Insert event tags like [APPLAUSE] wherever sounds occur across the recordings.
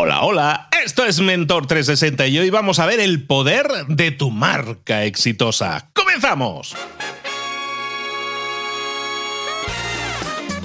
Hola, hola, esto es Mentor 360 y hoy vamos a ver el poder de tu marca exitosa. ¡Comenzamos!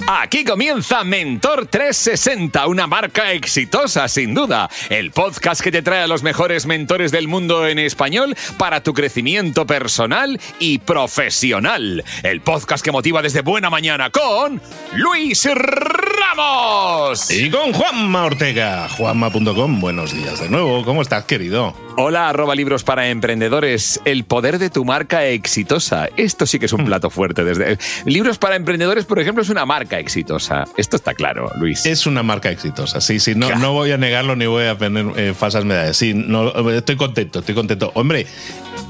Aquí comienza Mentor 360, una marca exitosa sin duda. El podcast que te trae a los mejores mentores del mundo en español para tu crecimiento personal y profesional. El podcast que motiva desde buena mañana con Luis Ramos. Y con Juanma Ortega, juanma.com. Buenos días de nuevo, ¿cómo estás querido? Hola, arroba libros para emprendedores. El poder de tu marca exitosa. Esto sí que es un plato fuerte. Desde... Libros para emprendedores, por ejemplo, es una marca exitosa. Esto está claro, Luis. Es una marca exitosa, sí, sí. No, no voy a negarlo ni voy a poner eh, falsas medallas. Sí, no, estoy contento, estoy contento. Hombre,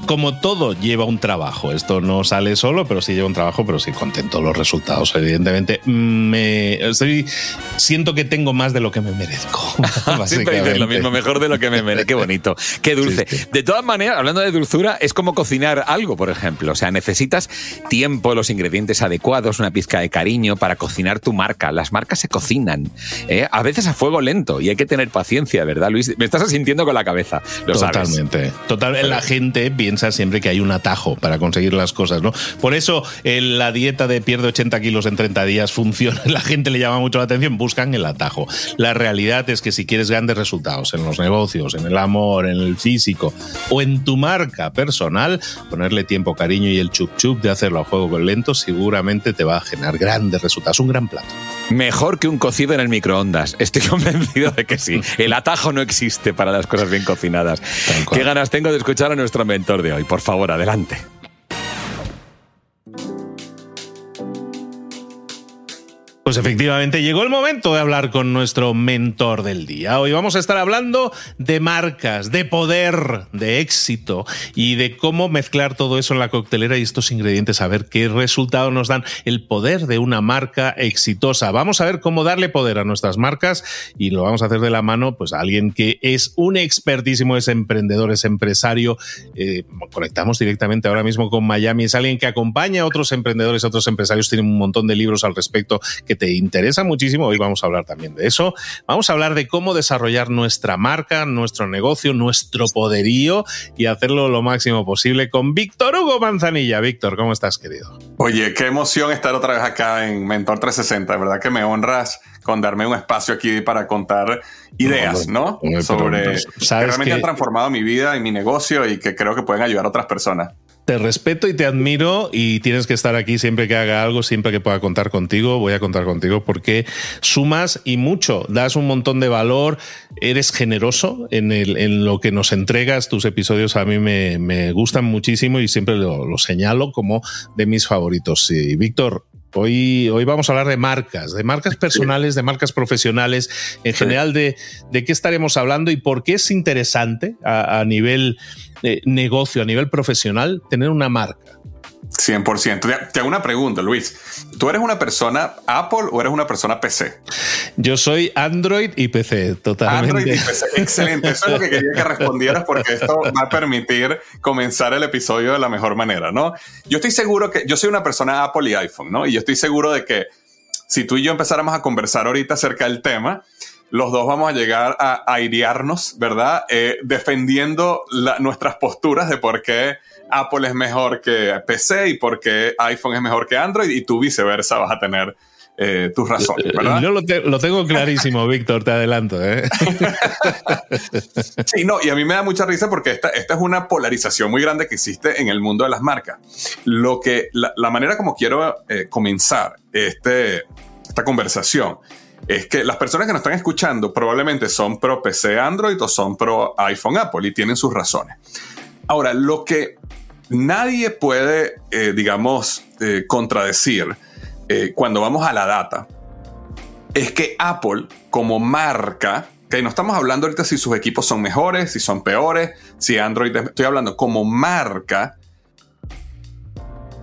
como todo lleva un trabajo. Esto no sale solo, pero sí lleva un trabajo, pero sí contento los resultados. Evidentemente, me estoy, siento que tengo más de lo que me merezco. [LAUGHS] [LAUGHS] Siempre dices lo mismo, mejor de lo que me merezco. Qué bonito, qué dulce. De todas maneras, hablando de dulzura, es como cocinar algo, por ejemplo. O sea, necesitas tiempo, los ingredientes adecuados, una pizca de cariño para cocinar tu marca. Las marcas se cocinan, ¿eh? a veces a fuego lento y hay que tener paciencia, ¿verdad, Luis? Me estás asintiendo con la cabeza. Lo Totalmente. Total, la gente piensa siempre que hay un atajo para conseguir las cosas, ¿no? Por eso la dieta de pierde 80 kilos en 30 días funciona, [LAUGHS] la gente le llama mucho la atención, buscan el atajo. La realidad es que si quieres grandes resultados en los negocios, en el amor, en el físico o en tu marca personal, ponerle tiempo, cariño y el chup chup de hacerlo a juego con lento seguramente te va a generar grandes resultados, un gran plato. Mejor que un cocido en el microondas. Estoy [LAUGHS] convencido de que sí. El atajo no existe para las cosas bien cocinadas. Qué ganas tengo de escuchar a nuestro mentor de hoy. Por favor, adelante. Pues efectivamente llegó el momento de hablar con nuestro mentor del día. Hoy vamos a estar hablando de marcas, de poder, de éxito y de cómo mezclar todo eso en la coctelera y estos ingredientes, a ver qué resultado nos dan el poder de una marca exitosa. Vamos a ver cómo darle poder a nuestras marcas y lo vamos a hacer de la mano, pues a alguien que es un expertísimo, es emprendedor, es empresario. Eh, conectamos directamente ahora mismo con Miami, es alguien que acompaña a otros emprendedores, a otros empresarios, tiene un montón de libros al respecto que te interesa muchísimo, hoy vamos a hablar también de eso. Vamos a hablar de cómo desarrollar nuestra marca, nuestro negocio, nuestro poderío y hacerlo lo máximo posible con Víctor Hugo Manzanilla. Víctor, ¿cómo estás, querido? Oye, qué emoción estar otra vez acá en Mentor 360. De verdad que me honras con darme un espacio aquí para contar ideas, ¿no? Sobre que realmente han transformado mi vida y mi negocio y que creo que pueden ayudar a otras personas te respeto y te admiro y tienes que estar aquí siempre que haga algo, siempre que pueda contar contigo, voy a contar contigo porque sumas y mucho, das un montón de valor, eres generoso en, el, en lo que nos entregas, tus episodios a mí me, me gustan muchísimo y siempre lo, lo, señalo como de mis favoritos. Sí, Víctor, Hoy, hoy vamos a hablar de marcas, de marcas personales, de marcas profesionales, en general de, de, qué estaremos hablando y por qué es interesante a, a nivel de negocio, a nivel profesional, tener una marca. 100%. Te hago una pregunta, Luis. ¿Tú eres una persona Apple o eres una persona PC? Yo soy Android y PC, totalmente. Android y PC. Excelente. Eso es lo que quería que respondieras porque esto va a permitir comenzar el episodio de la mejor manera, ¿no? Yo estoy seguro que yo soy una persona Apple y iPhone, ¿no? Y yo estoy seguro de que si tú y yo empezáramos a conversar ahorita acerca del tema, los dos vamos a llegar a airearnos, ¿verdad? Eh, defendiendo nuestras posturas de por qué Apple es mejor que PC y por qué iPhone es mejor que Android y tú viceversa vas a tener eh, tus razones, ¿verdad? Yo lo, tengo clarísimo, [LAUGHS] Víctor, te adelanto. ¿eh? sí, no, y a mí me da mucha risa porque esta, esta es una polarización muy grande que existe en el mundo de las marcas. Lo que, la, manera como quiero comenzar este, esta conversación es que las personas que nos están escuchando probablemente son pro PC Android o son pro iPhone Apple y tienen sus razones. Ahora, lo que nadie puede, eh, digamos, eh, contradecir eh, cuando vamos a la data es que Apple como marca, que no estamos hablando ahorita si sus equipos son mejores, si son peores, si Android, estoy hablando como marca,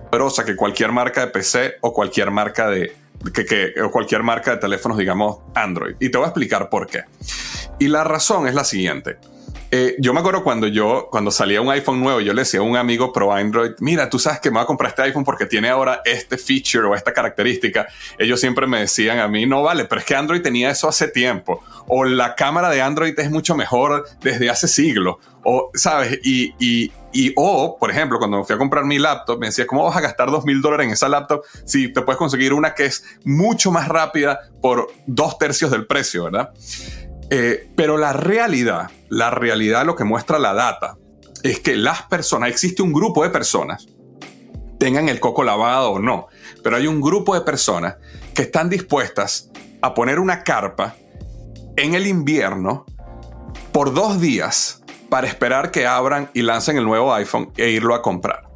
poderosa que cualquier marca de PC o cualquier marca de, que, cualquier marca de teléfonos, digamos, Android. Y te voy a explicar por qué. Y la razón es la siguiente. Eh, yo me acuerdo cuando yo, cuando salía un iPhone nuevo, yo le decía a un amigo pro Android, mira, tú sabes que me voy a comprar este iPhone porque tiene ahora este feature o esta característica. Ellos siempre me decían a mí, no vale, pero es que Android tenía eso hace tiempo. O la cámara de Android es mucho mejor desde hace siglos. O, ¿sabes? Y, y, y, o, por ejemplo, cuando fui a comprar mi laptop, me decía, ¿cómo vas a gastar dos mil dólares en esa laptop si te puedes conseguir una que es mucho más rápida por dos tercios del precio, ¿verdad? Eh, pero la realidad, la realidad, lo que muestra la data, es que las personas, existe un grupo de personas, tengan el coco lavado o no, pero hay un grupo de personas que están dispuestas a poner una carpa en el invierno por dos días para esperar que abran y lancen el nuevo iPhone e irlo a comprar.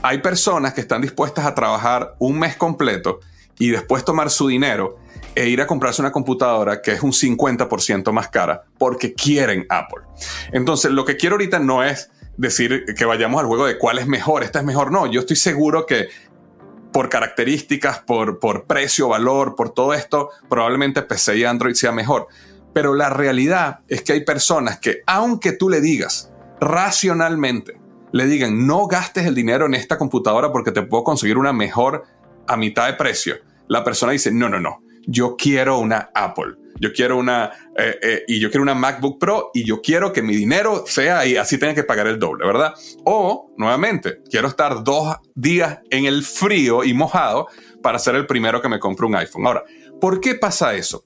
Hay personas que están dispuestas a trabajar un mes completo y después tomar su dinero e ir a comprarse una computadora que es un 50% más cara porque quieren Apple. Entonces, lo que quiero ahorita no es decir que vayamos al juego de cuál es mejor, esta es mejor, no, yo estoy seguro que por características, por, por precio, valor, por todo esto, probablemente PC y Android sea mejor. Pero la realidad es que hay personas que, aunque tú le digas racionalmente, le digan, no gastes el dinero en esta computadora porque te puedo conseguir una mejor a mitad de precio, la persona dice, no, no, no, yo quiero una Apple, yo quiero una, eh, eh, y yo quiero una MacBook Pro y yo quiero que mi dinero sea y así tenga que pagar el doble, ¿verdad? O, nuevamente, quiero estar dos días en el frío y mojado para ser el primero que me compre un iPhone. Ahora, ¿por qué pasa eso?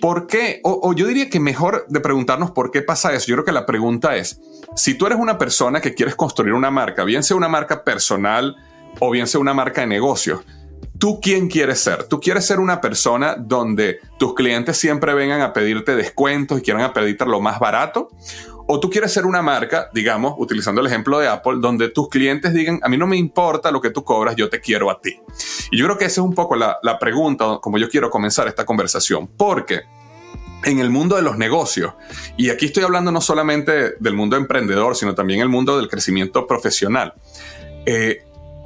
¿Por qué? O, yo diría que mejor de preguntarnos por qué pasa eso. Yo creo que la pregunta es, si tú eres una persona que quieres construir una marca, bien sea una marca personal o bien sea una marca de negocios, ¿Tú quién quieres ser? ¿Tú quieres ser una persona donde tus clientes siempre vengan a pedirte descuentos y quieran pedirte lo más barato? ¿O tú quieres ser una marca, digamos, utilizando el ejemplo de Apple, donde tus clientes digan, a mí no me importa lo que tú cobras, yo te quiero a ti? Y yo creo que esa es un poco la, la pregunta, como yo quiero comenzar esta conversación, porque en el mundo de los negocios, y aquí estoy hablando no solamente del mundo emprendedor, sino también el mundo del crecimiento profesional, eh,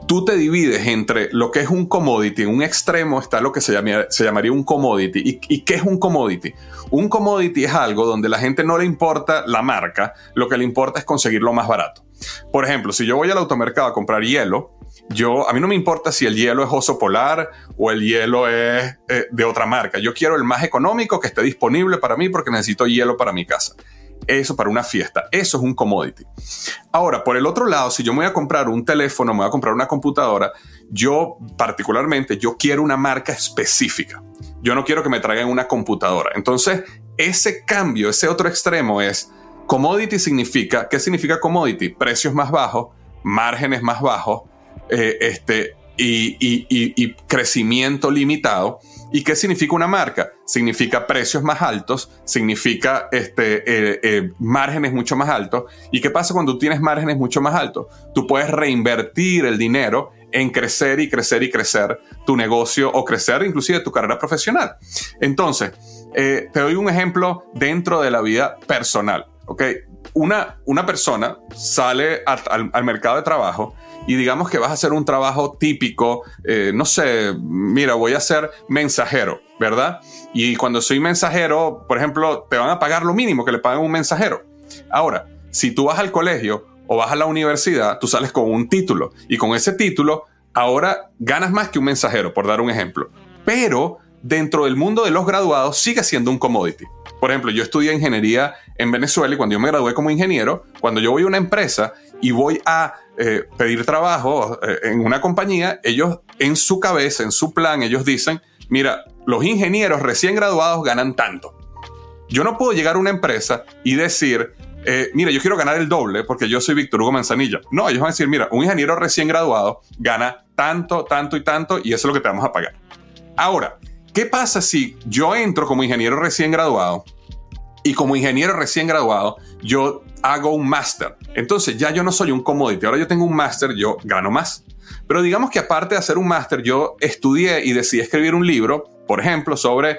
tú te divides entre lo que es un commodity. En un extremo está lo que se, se llamaría un commodity. ¿Y, ¿Y, qué es un commodity? Un commodity es algo donde la gente no le importa la marca, lo que le importa es conseguirlo más barato. Por ejemplo, si yo voy al automercado a comprar hielo, yo, a mí no me importa si el hielo es oso polar o el hielo es eh, de otra marca. Yo quiero el más económico que esté disponible para mí porque necesito hielo para mi casa eso para una fiesta. Eso es un commodity. Ahora, por el otro lado, si yo me voy a comprar un teléfono, me voy a comprar una computadora, yo particularmente, yo quiero una marca específica. Yo no quiero que me traigan una computadora. Entonces, ese cambio, ese otro extremo es, commodity significa, ¿qué significa commodity? Precios más bajos, márgenes más bajos, eh, este, y, crecimiento limitado. ¿Y qué significa una marca? Significa precios más altos, significa este, eh, eh, márgenes mucho más altos. ¿Y qué pasa cuando tienes márgenes mucho más altos? Tú puedes reinvertir el dinero en crecer y crecer y crecer tu negocio o crecer inclusive tu carrera profesional. Entonces, eh, te doy un ejemplo dentro de la vida personal. ¿okay? Una, una persona sale al mercado de trabajo y digamos que vas a hacer un trabajo típico, eh, no sé, mira, voy a ser mensajero, ¿verdad? Y cuando soy mensajero, por ejemplo, te van a pagar lo mínimo que le pagan un mensajero. Ahora, si tú vas al colegio o vas a la universidad, tú sales con un título y con ese título ahora ganas más que un mensajero, por dar un ejemplo. Pero dentro del mundo de los graduados sigue siendo un commodity. Por ejemplo, yo estudié ingeniería en Venezuela y cuando yo me gradué como ingeniero, cuando yo voy a una empresa y voy a eh, pedir trabajo eh, en una compañía, ellos en su cabeza, en su plan, ellos dicen, mira, los ingenieros recién graduados ganan tanto. Yo no puedo llegar a una empresa y decir, eh, mira, yo quiero ganar el doble porque yo soy Víctor Hugo Manzanilla. No, ellos van a decir, mira, un ingeniero recién graduado gana tanto, tanto y tanto y eso es lo que te vamos a pagar. Ahora, ¿qué pasa si yo entro como ingeniero recién graduado y como ingeniero recién graduado yo hago un máster. Entonces ya yo no soy un commodity, ahora yo tengo un máster, yo gano más. Pero digamos que aparte de hacer un máster, yo estudié y decidí escribir un libro, por ejemplo, sobre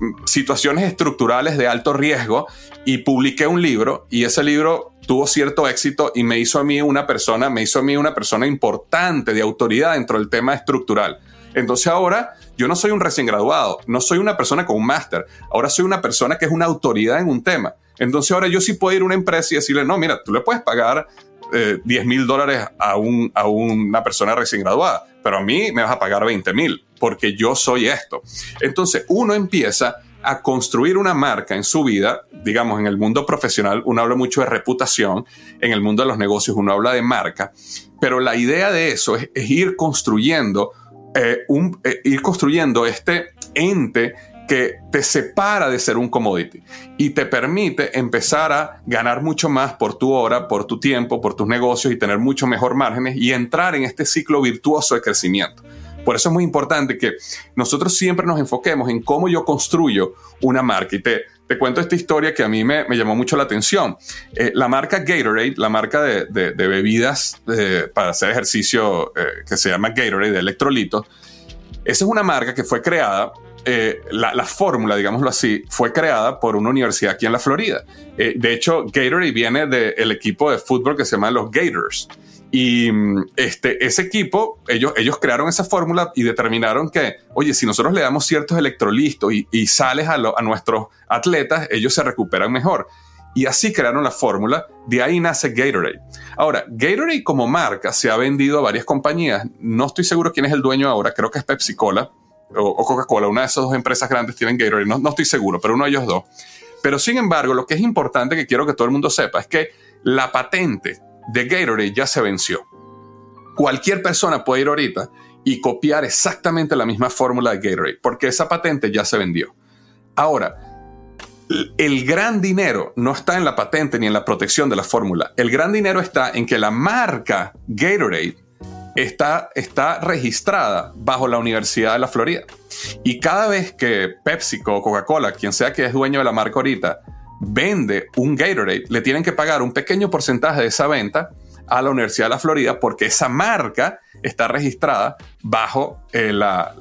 mm, situaciones estructurales de alto riesgo y publiqué un libro y ese libro tuvo cierto éxito y me hizo a mí una persona, me hizo a mí una persona importante de autoridad dentro del tema estructural. Entonces ahora yo no soy un recién graduado, no soy una persona con un máster, ahora soy una persona que es una autoridad en un tema. Entonces ahora yo sí puedo ir a una empresa y decirle, no, mira, tú le puedes pagar 10 eh, mil dólares a, un, a una persona recién graduada, pero a mí me vas a pagar 20 mil porque yo soy esto. Entonces uno empieza a construir una marca en su vida, digamos, en el mundo profesional uno habla mucho de reputación, en el mundo de los negocios uno habla de marca, pero la idea de eso es, ir construyendo eh, un, eh, ir construyendo este ente que te separa de ser un commodity y te permite empezar a ganar mucho más por tu hora, por tu tiempo, por tus negocios y tener mucho mejor márgenes y entrar en este ciclo virtuoso de crecimiento. Por eso es muy importante que nosotros siempre nos enfoquemos en cómo yo construyo una marca. Y te, te cuento esta historia que a mí me, llamó mucho la atención. Eh, la marca Gatorade, la marca de, bebidas eh, para hacer ejercicio eh, que se llama Gatorade, de electrolitos, esa es una marca que fue creada la, fórmula, digámoslo así, fue creada por una universidad aquí en la Florida. de hecho, Gatorade viene del equipo de fútbol que se llama los Gators. Y mm, este, ese equipo, ellos, ellos crearon esa fórmula y determinaron que, oye, si nosotros le damos ciertos electrolitos y, sales a, a nuestros atletas, ellos se recuperan mejor. Y así crearon la fórmula, de ahí nace Gatorade. Ahora, Gatorade como marca se ha vendido a varias compañías. No estoy seguro quién es el dueño ahora, creo que es Pepsi Cola o, Coca-Cola. Una de esas dos empresas grandes tienen Gatorade, no, no estoy seguro, pero uno de ellos dos. Pero sin embargo, lo que es importante que quiero que todo el mundo sepa es que la patente de Gatorade ya se venció. Cualquier persona puede ir ahorita y copiar exactamente la misma fórmula de Gatorade, porque esa patente ya se vendió. Ahora, el gran dinero no está en la patente ni en la protección de la fórmula. El gran dinero está en que la marca Gatorade está, está registrada bajo la Universidad de la Florida. Y cada vez que PepsiCo o Coca-Cola, quien sea que es dueño de la marca ahorita, vende un Gatorade, le tienen que pagar un pequeño porcentaje de esa venta a la Universidad de la Florida porque esa marca está registrada bajo eh, la,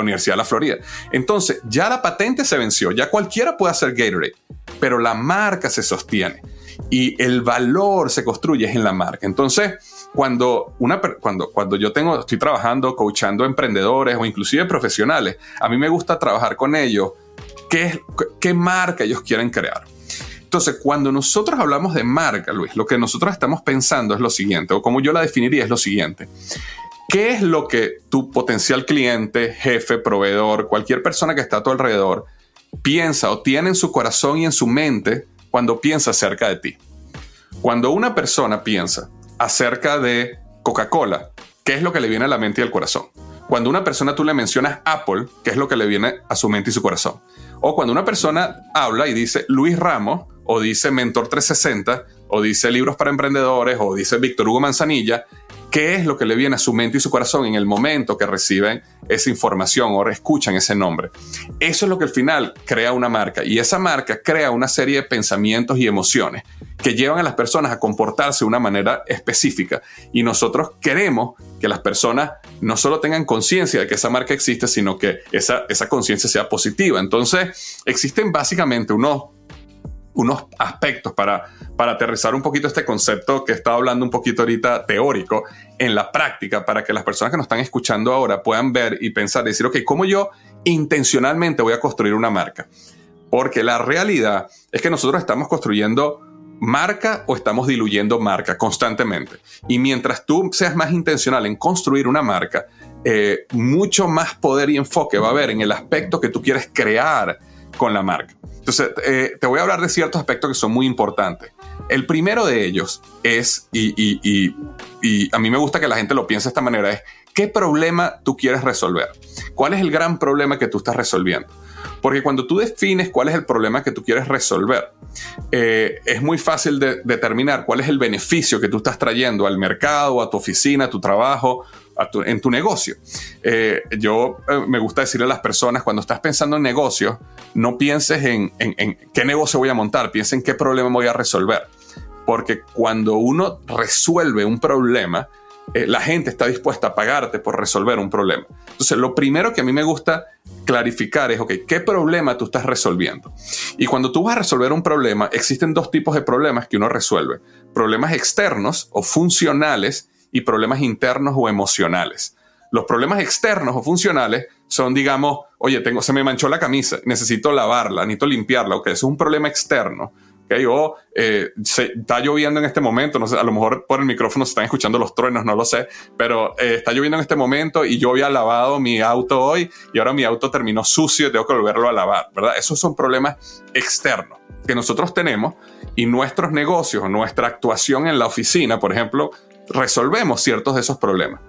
Universidad de la Florida. Entonces, ya la patente se venció, ya cualquiera puede hacer Gatorade, pero la marca se sostiene y el valor se construye en la marca. Entonces, cuando, una, cuando, cuando yo tengo, estoy trabajando, coachando emprendedores o inclusive profesionales, a mí me gusta trabajar con ellos qué, marca ellos quieren crear. Entonces, cuando nosotros hablamos de marca, Luis, lo que nosotros estamos pensando es lo siguiente, o como yo la definiría es lo siguiente. ¿Qué es lo que tu potencial cliente, jefe, proveedor, cualquier persona que está a tu alrededor piensa o tiene en su corazón y en su mente cuando piensa acerca de ti? Cuando una persona piensa acerca de Coca-Cola, ¿qué es lo que le viene a la mente y al corazón? Cuando una persona tú le mencionas Apple, ¿qué es lo que le viene a su mente y su corazón? O cuando una persona habla y dice Luis Ramos, o dice Mentor 360, o dice Libros para Emprendedores, o dice Víctor Hugo Manzanilla, ¿qué es lo que le viene a su mente y su corazón en el momento que reciben esa información o escuchan ese nombre? Eso es lo que al final crea una marca y esa marca crea una serie de pensamientos y emociones que llevan a las personas a comportarse de una manera específica y nosotros queremos que las personas no solo tengan conciencia de que esa marca existe, sino que esa, esa conciencia sea positiva. Entonces, existen básicamente unos unos aspectos para, para aterrizar un poquito este concepto que estaba hablando un poquito ahorita teórico en la práctica para que las personas que nos están escuchando ahora puedan ver y pensar decir, ok, ¿cómo yo intencionalmente voy a construir una marca? Porque la realidad es que nosotros estamos construyendo marca o estamos diluyendo marca constantemente. Y mientras tú seas más intencional en construir una marca, eh, mucho más poder y enfoque va a haber en el aspecto que tú quieres crear con la marca. Entonces, eh, te voy a hablar de ciertos aspectos que son muy importantes. El primero de ellos es, y, a mí me gusta que la gente lo piense de esta manera, es qué problema tú quieres resolver. ¿Cuál es el gran problema que tú estás resolviendo? Porque cuando tú defines cuál es el problema que tú quieres resolver, eh, es muy fácil de determinar cuál es el beneficio que tú estás trayendo al mercado, a tu oficina, a tu trabajo en tu negocio. Eh, yo eh, me gusta decirle a las personas, cuando estás pensando en negocio, no pienses en, qué negocio voy a montar, piensa en qué problema voy a resolver. Porque cuando uno resuelve un problema, eh, la gente está dispuesta a pagarte por resolver un problema. Entonces, lo primero que a mí me gusta clarificar es, ok, ¿qué problema tú estás resolviendo? Y cuando tú vas a resolver un problema, existen dos tipos de problemas que uno resuelve. Problemas externos o funcionales y problemas internos o emocionales. Los problemas externos o funcionales son, digamos, oye, tengo, se me manchó la camisa, necesito lavarla, necesito limpiarla, ok, eso es un problema externo. O eh, está lloviendo en este momento, no sé, a lo mejor por el micrófono se están escuchando los truenos, no lo sé, pero eh, está lloviendo en este momento y yo había lavado mi auto hoy y ahora mi auto terminó sucio y tengo que volverlo a lavar, ¿verdad? Esos son problemas externos que nosotros tenemos y nuestros negocios, nuestra actuación en la oficina, por ejemplo, resolvemos ciertos de esos problemas.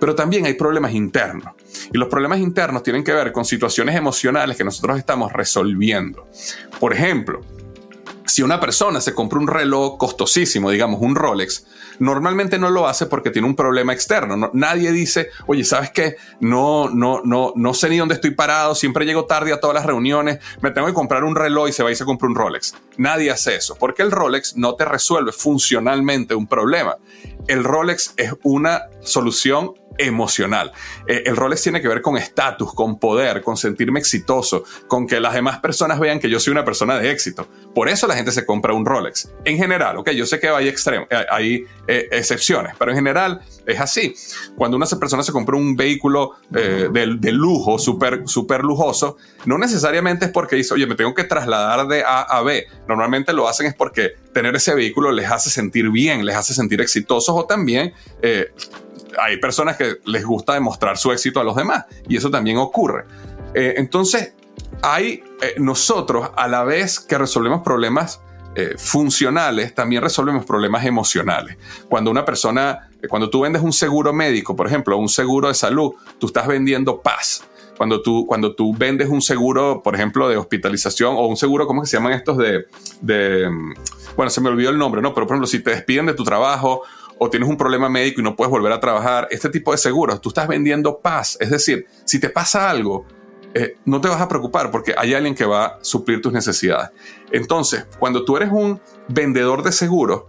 Pero también hay problemas internos. Y los problemas internos tienen que ver con situaciones emocionales que nosotros estamos resolviendo. Por ejemplo, si una persona se compra un reloj costosísimo, digamos un Rolex, normalmente no lo hace porque tiene un problema externo. nadie dice, oye, ¿sabes qué? No, no, no, no sé ni dónde estoy parado, siempre llego tarde a todas las reuniones, me tengo que comprar un reloj y se va y se compra un Rolex. Nadie hace eso, porque el Rolex no te resuelve funcionalmente un problema. El Rolex es una solución emocional. Eh, el Rolex tiene que ver con estatus, con poder, con sentirme exitoso, con que las demás personas vean que yo soy una persona de éxito. Por eso la gente se compra un Rolex. En general, ok, yo sé que hay, eh, hay eh, excepciones, pero en general es así. Cuando una persona se compra un vehículo de, lujo, súper super lujoso, no necesariamente es porque dice, oye, me tengo que trasladar de A a B. Normalmente lo hacen es porque tener ese vehículo les hace sentir bien, les hace sentir exitosos o también hay personas que les gusta demostrar su éxito a los demás y eso también ocurre. Eh, entonces, hay eh, nosotros a la vez que resolvemos problemas eh, funcionales, también resolvemos problemas emocionales. Cuando una persona, cuando tú vendes un seguro médico, por ejemplo, un seguro de salud, tú estás vendiendo paz. Cuando tú, cuando tú vendes un seguro, por ejemplo, de hospitalización o un seguro, ¿cómo se llaman estos de, de, mm, bueno, se me olvidó el nombre, ¿no? Pero, por ejemplo, si te despiden de tu trabajo o tienes un problema médico y no puedes volver a trabajar, este tipo de seguros, tú estás vendiendo paz. Es decir, si te pasa algo, eh, no te vas a preocupar porque hay alguien que va a suplir tus necesidades. Entonces, cuando tú eres un vendedor de seguros,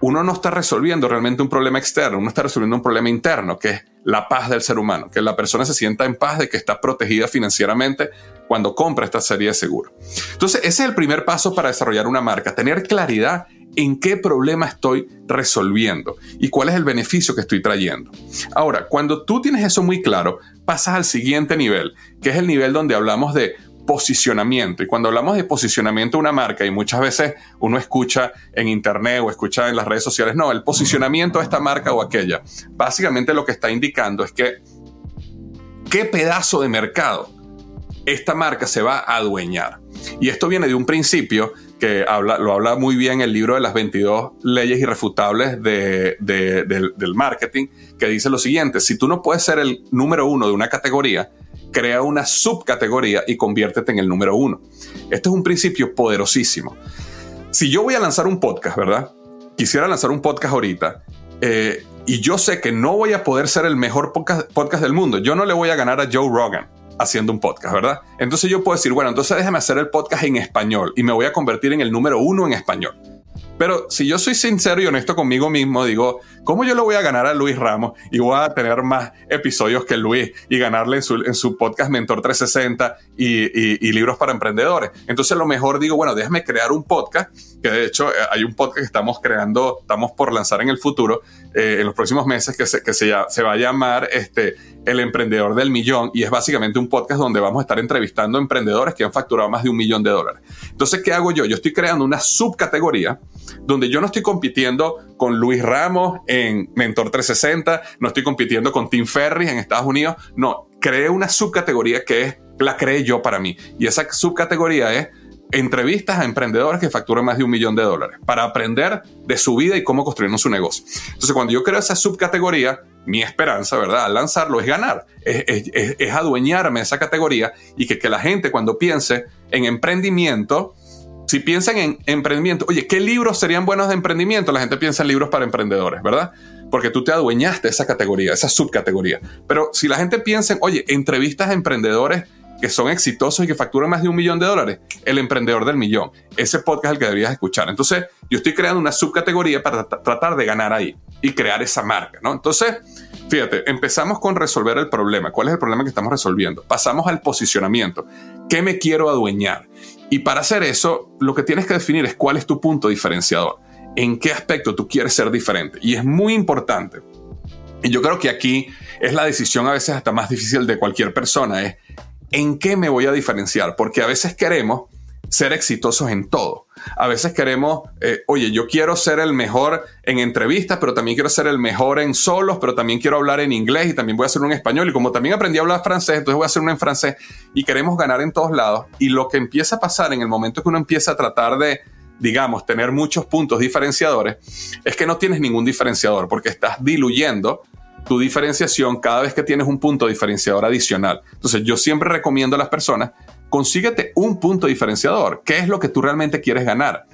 uno no está resolviendo realmente un problema externo, uno está resolviendo un problema interno, que es la paz del ser humano, que la persona se sienta en paz de que está protegida financieramente cuando compra esta serie de seguros. Entonces, ese es el primer paso para desarrollar una marca, tener claridad en qué problema estoy resolviendo y cuál es el beneficio que estoy trayendo. Ahora, cuando tú tienes eso muy claro, pasas al siguiente nivel, que es el nivel donde hablamos de posicionamiento. Y cuando hablamos de posicionamiento de una marca, y muchas veces uno escucha en internet o escucha en las redes sociales, no, el posicionamiento de esta marca o aquella, básicamente lo que está indicando es que qué pedazo de mercado esta marca se va a adueñar. Y esto viene de un principio que habla, lo habla muy bien el libro de las 22 leyes irrefutables del, marketing, que dice lo siguiente, si tú no puedes ser el número uno de una categoría, crea una subcategoría y conviértete en el número uno. Este es un principio poderosísimo. Si yo voy a lanzar un podcast, ¿verdad? Quisiera lanzar un podcast ahorita. Eh, y yo sé que no voy a poder ser el mejor podcast del mundo. Yo no le voy a ganar a Joe Rogan haciendo un podcast, ¿verdad? Entonces yo puedo decir, bueno, entonces déjame hacer el podcast en español y me voy a convertir en el número uno en español. Pero si yo soy sincero y honesto conmigo mismo, digo, ¿cómo yo le voy a ganar a Luis Ramos y voy a tener más episodios que Luis y ganarle en su, podcast Mentor 360 y, y, libros para emprendedores? Entonces, lo mejor digo, bueno, déjame crear un podcast, que de hecho eh, hay un podcast que estamos creando, estamos por lanzar en el futuro, eh, en los próximos meses, que se, que se va a llamar este, El Emprendedor del Millón y es básicamente un podcast donde vamos a estar entrevistando emprendedores que han facturado más de un millón de dólares. Entonces, ¿qué hago yo? Yo estoy creando una subcategoría donde yo no estoy compitiendo con Luis Ramos en Mentor 360, no estoy compitiendo con Tim Ferris en Estados Unidos, no, creé una subcategoría que es, la creé yo para mí. Y esa subcategoría es entrevistas a emprendedores que facturan más de un millón de dólares para aprender de su vida y cómo construir su negocio. Entonces, cuando yo creo esa subcategoría, mi esperanza, ¿verdad?, al lanzarlo es ganar, es, adueñarme de esa categoría y que, que la gente cuando piense en emprendimiento, si piensan en emprendimiento, oye, ¿qué libros serían buenos de emprendimiento? La gente piensa en libros para emprendedores, ¿verdad? Porque tú te adueñaste esa categoría, esa subcategoría. Pero si la gente piensa en, oye, entrevistas a emprendedores que son exitosos y que facturan más de un millón de dólares, el emprendedor del millón. Ese podcast es el que deberías escuchar. Entonces, yo estoy creando una subcategoría para tratar de ganar ahí y crear esa marca, ¿no? Entonces, fíjate, empezamos con resolver el problema. ¿Cuál es el problema que estamos resolviendo? Pasamos al posicionamiento. ¿Qué me quiero adueñar? Y para hacer eso, lo que tienes que definir es cuál es tu punto diferenciador, en qué aspecto tú quieres ser diferente. Y es muy importante. Y yo creo que aquí es la decisión a veces hasta más difícil de cualquier persona, es en qué me voy a diferenciar, porque a veces queremos ser exitosos en todo. A veces queremos, eh, oye, yo quiero ser el mejor en entrevistas, pero también quiero ser el mejor en solos, pero también quiero hablar en inglés y también voy a hacer un español. Y como también aprendí a hablar francés, entonces voy a hacer uno en francés. Y queremos ganar en todos lados. Y lo que empieza a pasar en el momento que uno empieza a tratar de digamos, tener muchos puntos diferenciadores, es que no tienes ningún diferenciador porque estás diluyendo tu diferenciación cada vez que tienes un punto diferenciador adicional. Entonces, yo siempre recomiendo a las personas, consíguete un punto diferenciador. ¿Qué es lo que tú realmente quieres ganar?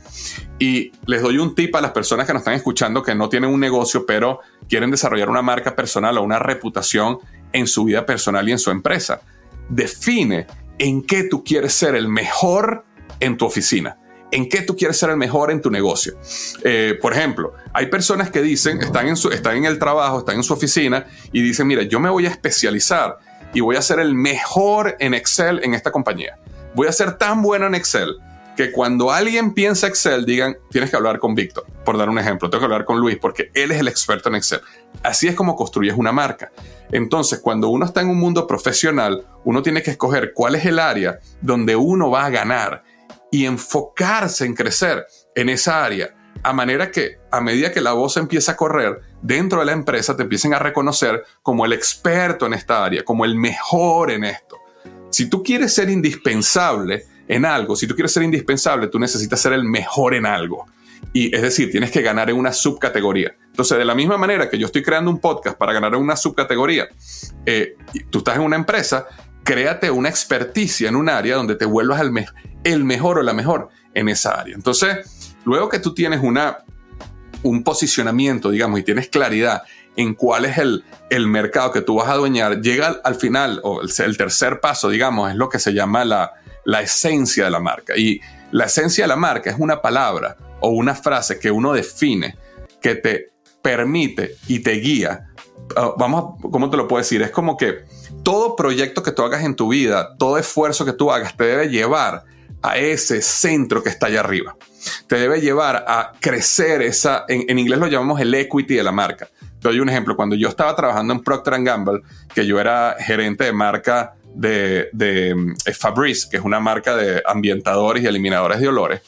Y les doy un tip a las personas que nos están escuchando que no tienen un negocio, pero quieren desarrollar una marca personal o una reputación en su vida personal y en su empresa. Define en qué tú quieres ser el mejor en tu oficina en qué tú quieres ser el mejor en tu negocio. Eh, por ejemplo, hay personas que dicen, están en, su, están en el trabajo, están en su oficina y dicen, mira, yo me voy a especializar y voy a ser el mejor en Excel en esta compañía. Voy a ser tan bueno en Excel que cuando alguien piensa Excel digan, tienes que hablar con Víctor, por dar un ejemplo, tengo que hablar con Luis porque él es el experto en Excel. Así es como construyes una marca. Entonces, cuando uno está en un mundo profesional, uno tiene que escoger cuál es el área donde uno va a ganar y enfocarse en crecer en esa área, a manera que a medida que la voz empieza a correr dentro de la empresa, te empiecen a reconocer como el experto en esta área, como el mejor en esto. Si tú quieres ser indispensable en algo, si tú quieres ser indispensable, tú necesitas ser el mejor en algo. Y es decir, tienes que ganar en una subcategoría. Entonces, de la misma manera que yo estoy creando un podcast para ganar en una subcategoría, eh, tú estás en una empresa créate una experticia en un área donde te vuelvas el, el mejor o la mejor en esa área. Entonces, luego que tú tienes una, un posicionamiento, digamos, y tienes claridad en cuál es el, el mercado que tú vas a adueñar, llega al, final, o el, tercer paso, digamos, es lo que se llama la, la esencia de la marca. Y la esencia de la marca es una palabra o una frase que uno define que te permite y te guía. Ah, vamos, ¿cómo te lo puedo decir? Es como que todo proyecto que tú hagas en tu vida, todo esfuerzo que tú hagas, te debe llevar a ese centro que está allá arriba. Te debe llevar a crecer esa, en, inglés lo llamamos el equity de la marca. Te doy un ejemplo. Cuando yo estaba trabajando en Procter Gamble, que yo era gerente de marca de, de eh, Fabrice, que es una marca de ambientadores y eliminadores de olores,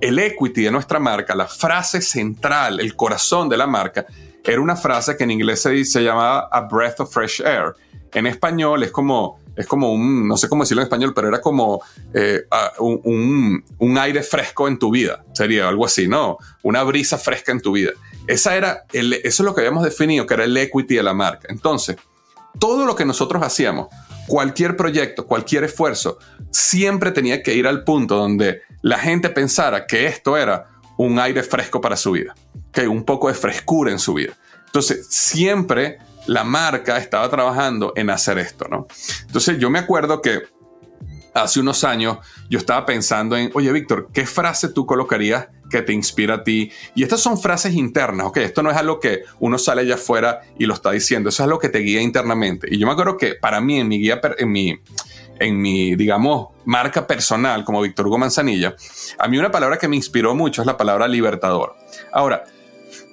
el equity de nuestra marca, la frase central, el corazón de la marca, era una frase que en inglés se, se llamaba a breath of fresh air en español es como, es como un, no sé cómo decirlo en español, pero era como eh, un, un, aire fresco en tu vida, sería algo así, ¿no? Una brisa fresca en tu vida. Esa era eso es lo que habíamos definido, que era el equity de la marca. Entonces, todo lo que nosotros hacíamos, cualquier proyecto, cualquier esfuerzo, siempre tenía que ir al punto donde la gente pensara que esto era un aire fresco para su vida, que un poco de frescura en su vida. Entonces, siempre la marca estaba trabajando en hacer esto, ¿no? Entonces yo me acuerdo que hace unos años yo estaba pensando en, oye Víctor, ¿qué frase tú colocarías que te inspira a ti? Y estas son frases internas, ¿ok? Esto no es algo que uno sale allá afuera y lo está diciendo, eso es algo que te guía internamente. Y yo me acuerdo que para mí, en mi guía, en mi, en mi, digamos, marca personal como Víctor Hugo Manzanilla, a mí una palabra que me inspiró mucho es la palabra libertador. Ahora,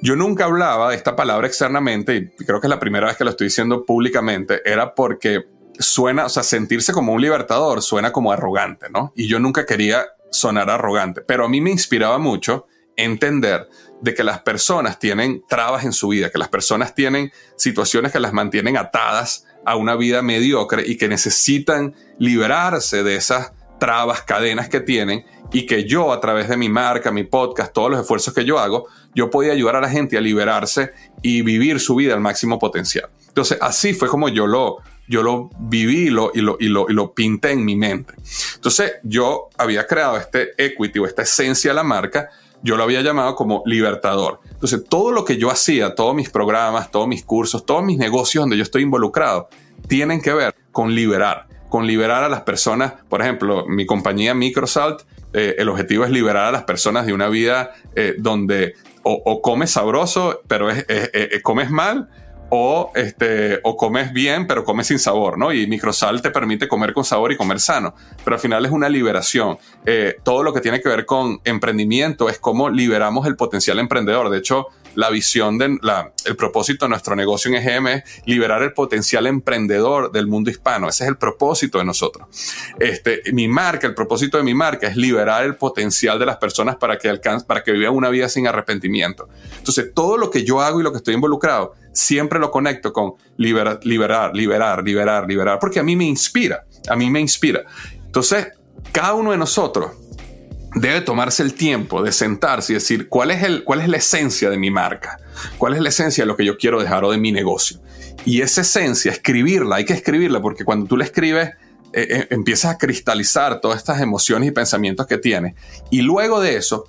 yo nunca hablaba de esta palabra externamente, y creo que es la primera vez que lo estoy diciendo públicamente, era porque suena, o sea, sentirse como un libertador suena como arrogante, ¿no? Y yo nunca quería sonar arrogante, pero a mí me inspiraba mucho entender de que las personas tienen trabas en su vida, que las personas tienen situaciones que las mantienen atadas a una vida mediocre y que necesitan liberarse de esas trabas, cadenas que tienen y que yo a través de mi marca, mi podcast, todos los esfuerzos que yo hago, yo podía ayudar a la gente a liberarse y vivir su vida al máximo potencial. Entonces, así fue como yo lo, yo lo viví lo, y, lo, y, lo, y lo pinté en mi mente. Entonces, yo había creado este equity o esta esencia de la marca, yo lo había llamado como libertador. Entonces, todo lo que yo hacía, todos mis programas, todos mis cursos, todos mis negocios donde yo estoy involucrado, tienen que ver con liberar, con liberar a las personas. Por ejemplo, mi compañía Microsalt, eh, el objetivo es liberar a las personas de una vida eh, donde o, comes sabroso, pero es, comes mal, o, este, o comes bien, pero comes sin sabor, ¿no? Y Microsal te permite comer con sabor y comer sano, pero al final es una liberación. Eh, todo lo que tiene que ver con emprendimiento es cómo liberamos el potencial emprendedor. De hecho, la visión de la, el propósito de nuestro negocio en EGM es liberar el potencial emprendedor del mundo hispano. Ese es el propósito de nosotros. Este, mi marca, el propósito de mi marca es liberar el potencial de las personas para que alcancen, para que vivan una vida sin arrepentimiento. Entonces, todo lo que yo hago y lo que estoy involucrado, siempre lo conecto con liberar, liberar, liberar, liberar, liberar, porque a mí me inspira, a mí me inspira. Entonces, cada uno de nosotros debe tomarse el tiempo de sentarse y decir cuál es, el, cuál es la esencia de mi marca, cuál es la esencia de lo que yo quiero dejar o de mi negocio. Y esa esencia, escribirla, hay que escribirla porque cuando tú la escribes, eh, eh, empiezas a cristalizar todas estas emociones y pensamientos que tienes. Y luego de eso,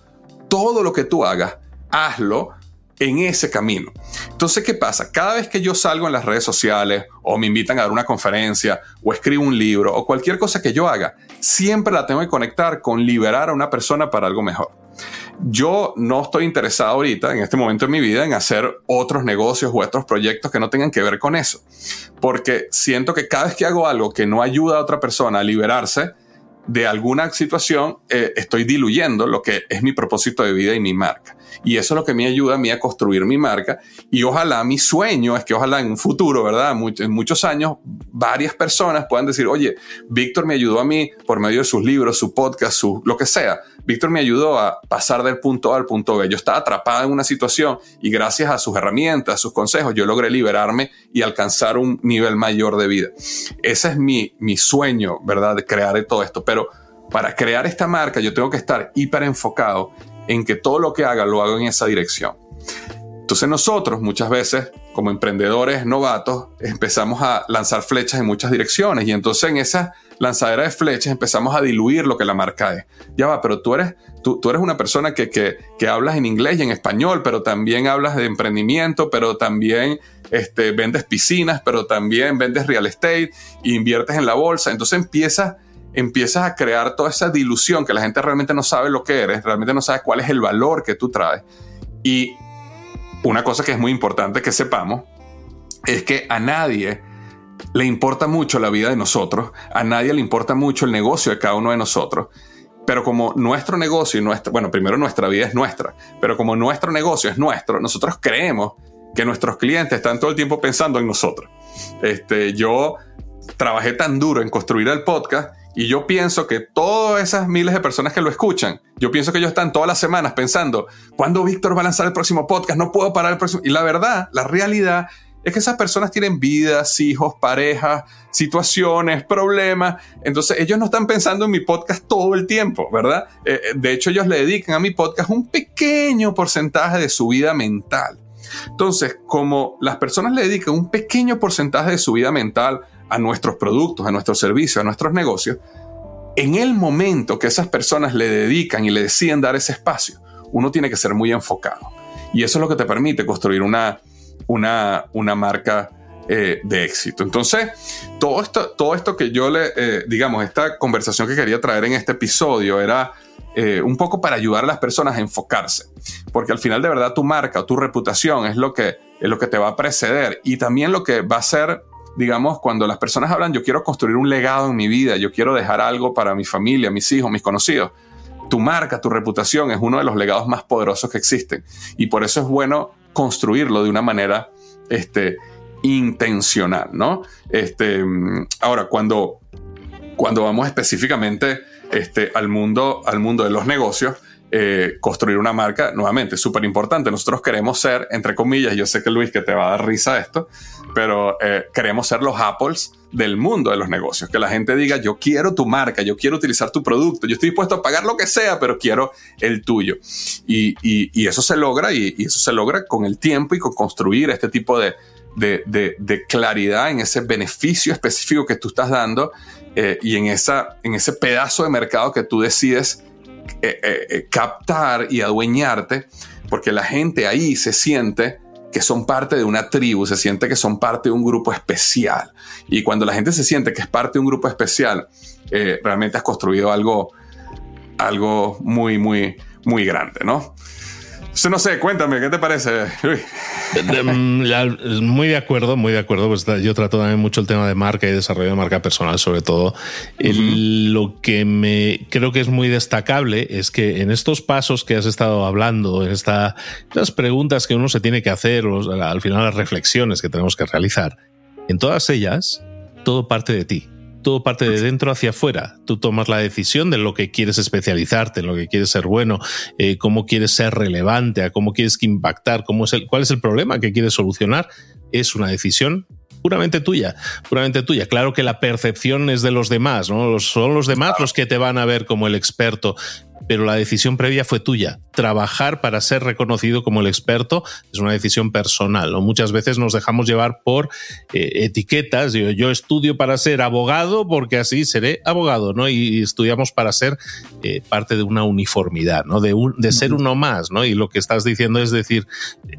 todo lo que tú hagas, hazlo en ese camino. Entonces, ¿qué pasa? Cada vez que yo salgo en las redes sociales o me invitan a dar una conferencia o escribo un libro o cualquier cosa que yo haga, siempre la tengo que conectar con liberar a una persona para algo mejor. Yo no estoy interesado ahorita, en este momento de mi vida, en hacer otros negocios o otros proyectos que no tengan que ver con eso. Porque siento que cada vez que hago algo que no ayuda a otra persona a liberarse, de alguna situación, eh, estoy diluyendo lo que es mi propósito de vida y mi marca. Y eso es lo que me ayuda a mí a construir mi marca. Y ojalá mi sueño es que ojalá en un futuro, ¿verdad? en muchos años, varias personas puedan decir, oye, Víctor me ayudó a mí por medio de sus libros, su podcast, su, lo que sea. Víctor me ayudó a pasar del punto A al punto B. Yo estaba atrapada en una situación y gracias a sus herramientas, a sus consejos, yo logré liberarme y alcanzar un nivel mayor de vida. Ese es mi, mi sueño, ¿verdad? De crear todo esto. Pero para crear esta marca yo tengo que estar hiper enfocado en que todo lo que haga lo hago en esa dirección. Entonces nosotros muchas veces, como emprendedores novatos, empezamos a lanzar flechas en muchas direcciones y entonces en esa lanzadera de flechas empezamos a diluir lo que la marca es. Ya va, pero tú eres, tú, eres una persona que, que, hablas en inglés y en español, pero también hablas de emprendimiento, pero también este, vendes piscinas, pero también vendes real estate e inviertes en la bolsa. Entonces empiezas empiezas a crear toda esa dilución que la gente realmente no sabe lo que eres, realmente no sabe cuál es el valor que tú traes. Y una cosa que es muy importante que sepamos es que a nadie le importa mucho la vida de nosotros, a nadie le importa mucho el negocio de cada uno de nosotros. Pero como nuestro negocio y nuestra, bueno, primero nuestra vida es nuestra, pero como nuestro negocio es nuestro, nosotros creemos que nuestros clientes están todo el tiempo pensando en nosotros. Este, yo trabajé tan duro en construir el podcast y yo pienso que todas esas miles de personas que lo escuchan, yo pienso que ellos están todas las semanas pensando, ¿cuándo Víctor va a lanzar el próximo podcast? No puedo parar el próximo. Y la verdad, la realidad es que esas personas tienen vidas, hijos, parejas, situaciones, problemas. Entonces ellos no están pensando en mi podcast todo el tiempo, ¿verdad? Eh, eh, de hecho, ellos le dedican a mi podcast un pequeño porcentaje de su vida mental. Entonces, como las personas le dedican un pequeño porcentaje de su vida mental a nuestros productos, a nuestros servicios, a nuestros negocios, en el momento que esas personas le dedican y le deciden dar ese espacio, uno tiene que ser muy enfocado. Y eso es lo que te permite construir una, una, una marca eh, de éxito. Entonces, todo esto, todo esto que yo le, eh, digamos, esta conversación que quería traer en este episodio era eh, un poco para ayudar a las personas a enfocarse, porque al final de verdad tu marca o tu reputación es lo que, es lo que te va a preceder y también lo que va a ser digamos, cuando las personas hablan, yo quiero construir un legado en mi vida, yo quiero dejar algo para mi familia, mis hijos, mis conocidos. Tu marca, tu reputación es uno de los legados más poderosos que existen. Y por eso es bueno construirlo de una manera este, intencional, ¿no? Este, ahora, cuando, cuando vamos específicamente este, al, mundo, al mundo de los negocios, eh, construir una marca, nuevamente, súper importante. Nosotros queremos ser, entre comillas, yo sé que Luis que te va a dar risa esto, pero eh, queremos ser los Apples del mundo de los negocios. Que la gente diga, yo quiero tu marca, yo quiero utilizar tu producto, yo estoy dispuesto a pagar lo que sea, pero quiero el tuyo. Y, y, eso se logra, y, eso se logra con el tiempo y con construir este tipo de, de, de, claridad en ese beneficio específico que tú estás dando eh, y en, esa, en ese pedazo de mercado que tú decides eh, captar y adueñarte, porque la gente ahí se siente que son parte de una tribu, se siente que son parte de un grupo especial. Y cuando la gente se siente que es parte de un grupo especial, eh, realmente has construido algo, algo muy, muy, muy grande, ¿no? No sé, cuéntame, ¿qué te parece? Mm, muy de acuerdo, muy de acuerdo. Pues yo trato también mucho el tema de marca y desarrollo de marca personal, sobre todo. lo que me creo que es muy destacable es que en estos pasos que has estado hablando, en estas preguntas que uno se tiene que hacer, al final las reflexiones que tenemos que realizar, en todas ellas, todo parte de ti todo parte de dentro hacia afuera. Tú tomas la decisión de lo que quieres especializarte, en lo que quieres ser bueno, eh, cómo quieres ser relevante, a cómo quieres impactar, cómo es el, cuál es el problema que quieres solucionar. Es una decisión puramente tuya, puramente tuya. Claro que la percepción es de los demás, ¿no? Son los demás los que te van a ver como el experto, pero la decisión previa fue tuya. Trabajar para ser reconocido como el experto es una decisión personal. Muchas veces nos dejamos llevar por eh, etiquetas. yo estudio para ser abogado porque así seré abogado, ¿no? Y, estudiamos para ser eh, parte de una uniformidad, ¿no? De, de ser uno más, ¿no? Y lo que estás diciendo es decir,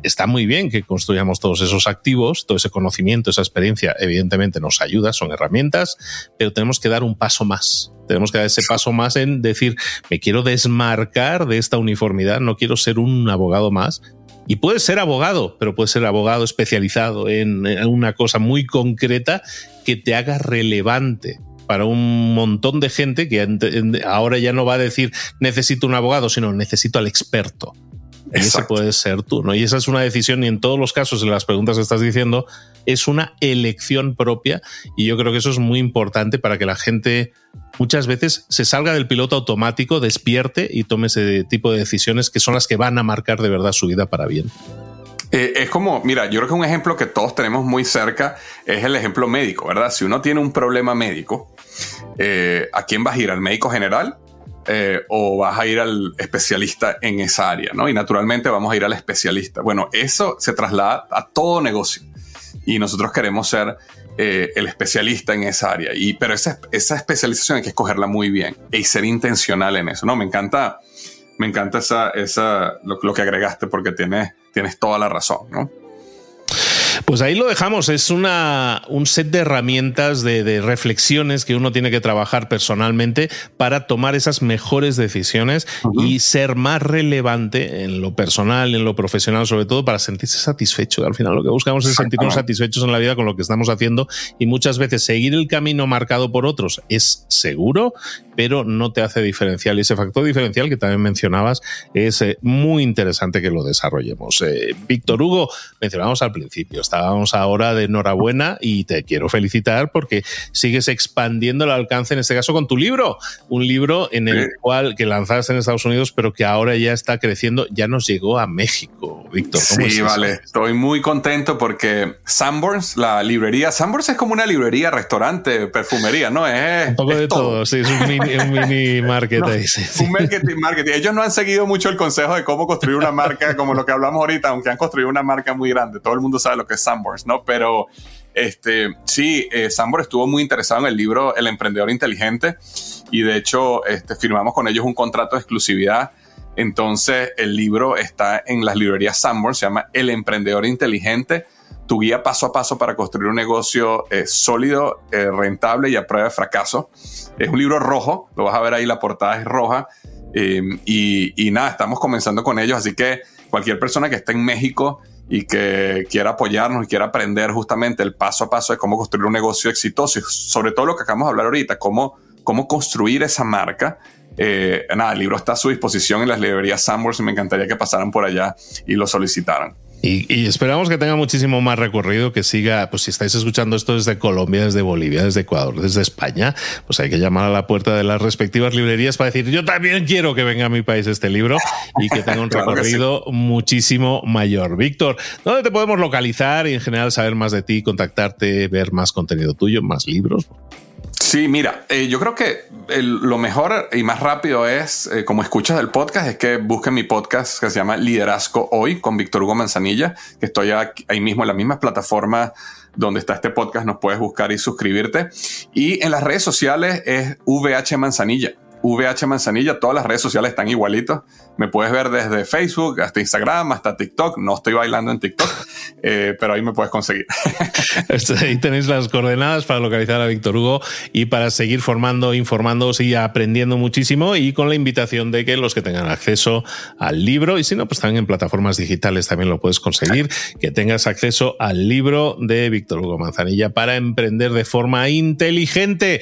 está muy bien que construyamos todos esos activos, todo ese conocimiento, esa experiencia, evidentemente nos ayuda, son herramientas, pero tenemos que dar un paso más tenemos que dar ese paso más en decir, me quiero desmarcar de esta uniformidad, no quiero ser un abogado más. Y puedes ser abogado, pero puedes ser abogado especializado en una cosa muy concreta que te haga relevante para un montón de gente que ahora ya no va a decir necesito un abogado, sino necesito al experto. Y ese puede ser tú, ¿no? Y esa es una decisión, y en todos los casos, en las preguntas que estás diciendo, es una elección propia. Y yo creo que eso es muy importante para que la gente muchas veces se salga del piloto automático, despierte y tome ese tipo de decisiones que son las que van a marcar de verdad su vida para bien. Eh, es como, mira, yo creo que un ejemplo que todos tenemos muy cerca es el ejemplo médico, ¿verdad? Si uno tiene un problema médico, eh, ¿a quién vas a ir? ¿Al médico general? Eh, o vas a ir al especialista en esa área, ¿no? Y naturalmente vamos a ir al especialista. Bueno, eso se traslada a todo negocio y nosotros queremos ser eh, el especialista en esa área. Y, pero esa, especialización hay que escogerla muy bien y ser intencional en eso, ¿no? Me encanta, me encanta esa, esa, lo, lo que agregaste porque tienes, tienes toda la razón, ¿no? Pues ahí lo dejamos. Es una, un set de herramientas, de, reflexiones que uno tiene que trabajar personalmente para tomar esas mejores decisiones y ser más relevante en lo personal, en lo profesional, sobre todo para sentirse satisfecho. Al final lo que buscamos es sentirnos satisfechos en la vida con lo que estamos haciendo y muchas veces seguir el camino marcado por otros es seguro, pero no te hace diferencial. Y ese factor diferencial que también mencionabas es eh, muy interesante que lo desarrollemos. Eh, Víctor Hugo, mencionamos al principio estábamos ahora de enhorabuena y te quiero felicitar porque sigues expandiendo el alcance, en este caso con tu libro, un libro en el cual que lanzaste en Estados Unidos, pero que ahora ya está creciendo, ya nos llegó a México, Víctor. Sí, vale, estoy muy contento porque Sanborns, la librería, Sanborns es como una librería, restaurante, perfumería, ¿no? Es un poco de todo. sí, es un mini, market Un [LAUGHS] marketing, marketing. Ellos no han seguido mucho el consejo de cómo construir una marca como lo que hablamos ahorita, aunque han construido una marca muy grande. Todo el mundo sabe lo que Sanborns, ¿no? Pero este, sí, eh, estuvo muy interesado en el libro El emprendedor inteligente y de hecho este, firmamos con ellos un contrato de exclusividad. Entonces el libro está en las librerías Sanborns, se llama El emprendedor inteligente, tu guía paso a paso para construir un negocio eh, sólido, eh, rentable y a prueba de fracaso. Es un libro rojo, lo vas a ver ahí, la portada es roja. y, y nada, estamos comenzando con ellos, así que cualquier persona que esté en México y que quiera apoyarnos y quiera aprender justamente el paso a paso de cómo construir un negocio exitoso sobre todo lo que acabamos de hablar ahorita, cómo, cómo construir esa marca. Eh, nada, el libro está a su disposición en las librerías Sanborns y me encantaría que pasaran por allá y lo solicitaran. Y, esperamos que tenga muchísimo más recorrido, que siga, pues si estáis escuchando esto desde Colombia, desde Bolivia, desde Ecuador, desde España, pues hay que llamar a la puerta de las respectivas librerías para decir, yo también quiero que venga a mi país este libro y que tenga un [LAUGHS] recorrido muchísimo mayor. Víctor, ¿dónde te podemos localizar y en general saber más de ti, contactarte, ver más contenido tuyo, más libros? Sí, mira, eh, yo creo que lo mejor y más rápido es, eh, como escuchas del podcast, es que busquen mi podcast que se llama Liderazgo Hoy con Víctor Hugo Manzanilla, que estoy ahí mismo en la misma plataforma donde está este podcast, nos puedes buscar y suscribirte. Y en las redes sociales es VH Manzanilla. VH Manzanilla. Todas las redes sociales están igualitos. Me puedes ver desde Facebook hasta Instagram, hasta TikTok. No estoy bailando en TikTok, [LAUGHS] eh, pero ahí me puedes conseguir. [LAUGHS] ahí tenéis las coordenadas para localizar a Víctor Hugo y para seguir formando, informándoos y aprendiendo muchísimo. Y con la invitación de que los que tengan acceso al libro, y si no, pues también en plataformas digitales también lo puedes conseguir, que tengas acceso al libro de Víctor Hugo Manzanilla para emprender de forma inteligente.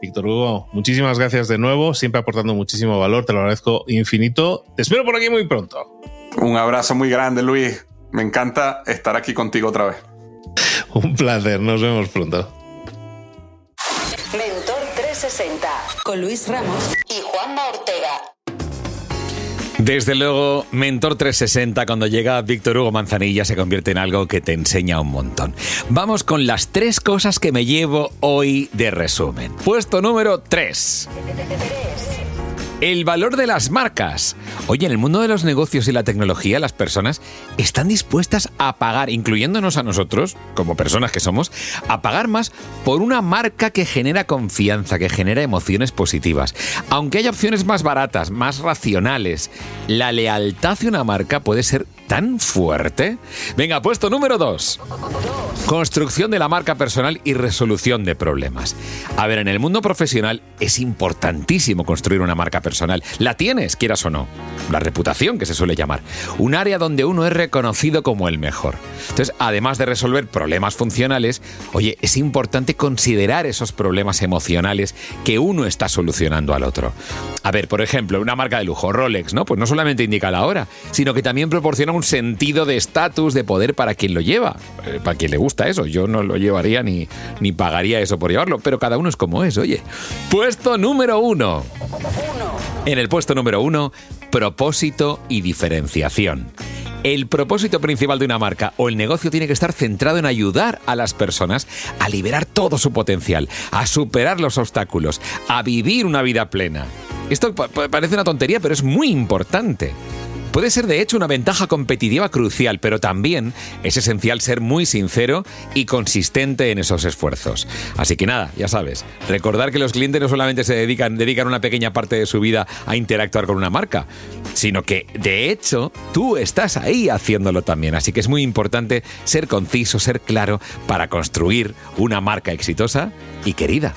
Víctor Hugo, muchísimas gracias de nuevo, siempre aportando muchísimo valor, te lo agradezco infinito. Te espero por aquí muy pronto. Un abrazo muy grande, Luis. Me encanta estar aquí contigo otra vez. Un placer, nos vemos pronto. Mentor 360 con Luis Ramos y Juanma Ortega. Desde luego, Mentor 360 cuando llega Víctor Hugo Manzanilla se convierte en algo que te enseña un montón. Vamos con las tres cosas que me llevo hoy de resumen. Puesto número 3. El valor de las marcas. Oye, en el mundo de los negocios y la tecnología, las personas están dispuestas a pagar, incluyéndonos a nosotros, como personas que somos, a pagar más por una marca que genera confianza, que genera emociones positivas. Aunque haya opciones más baratas, más racionales, la lealtad de una marca puede ser tan fuerte? Venga, puesto número 2. Construcción de la marca personal y resolución de problemas. A ver, en el mundo profesional es importantísimo construir una marca personal. La tienes, quieras o no. La reputación, que se suele llamar. Un área donde uno es reconocido como el mejor. Entonces, además de resolver problemas funcionales, oye, es importante considerar esos problemas emocionales que uno está solucionando al otro. A ver, por ejemplo, una marca de lujo, Rolex, ¿no? Pues no solamente indica la hora, sino que también proporciona un sentido de estatus, de poder para quien lo lleva, eh, para quien le gusta eso. Yo no lo llevaría ni, ni pagaría eso por llevarlo, pero cada uno es como es, oye. Puesto número uno. En el puesto número uno, propósito y diferenciación. El propósito principal de una marca o el negocio tiene que estar centrado en ayudar a las personas a liberar todo su potencial, a superar los obstáculos, a vivir una vida plena. Esto parece una tontería, pero es muy importante. Puede ser de hecho una ventaja competitiva crucial, pero también es esencial ser muy sincero y consistente en esos esfuerzos. Así que nada, ya sabes, recordar que los clientes no solamente se dedican, dedican una pequeña parte de su vida a interactuar con una marca, sino que de hecho tú estás ahí haciéndolo también. Así que es muy importante ser conciso, ser claro para construir una marca exitosa y querida.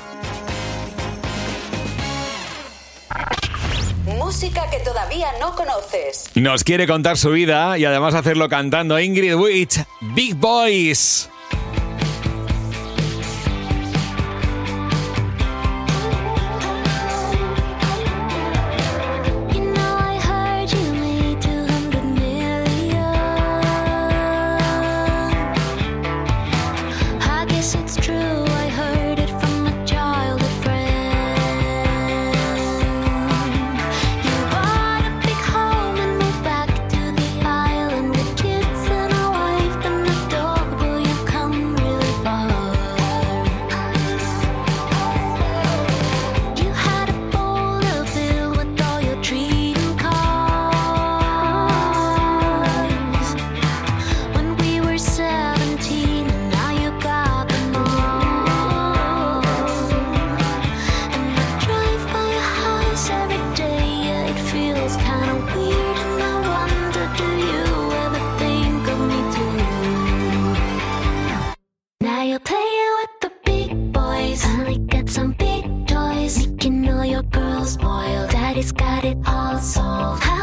Que todavía no conoces. Nos quiere contar su vida y además hacerlo cantando Ingrid Witt, Big Boys. you playing with the big boys? Finally got some big toys, making all your girls spoil. Daddy's got it all solved. How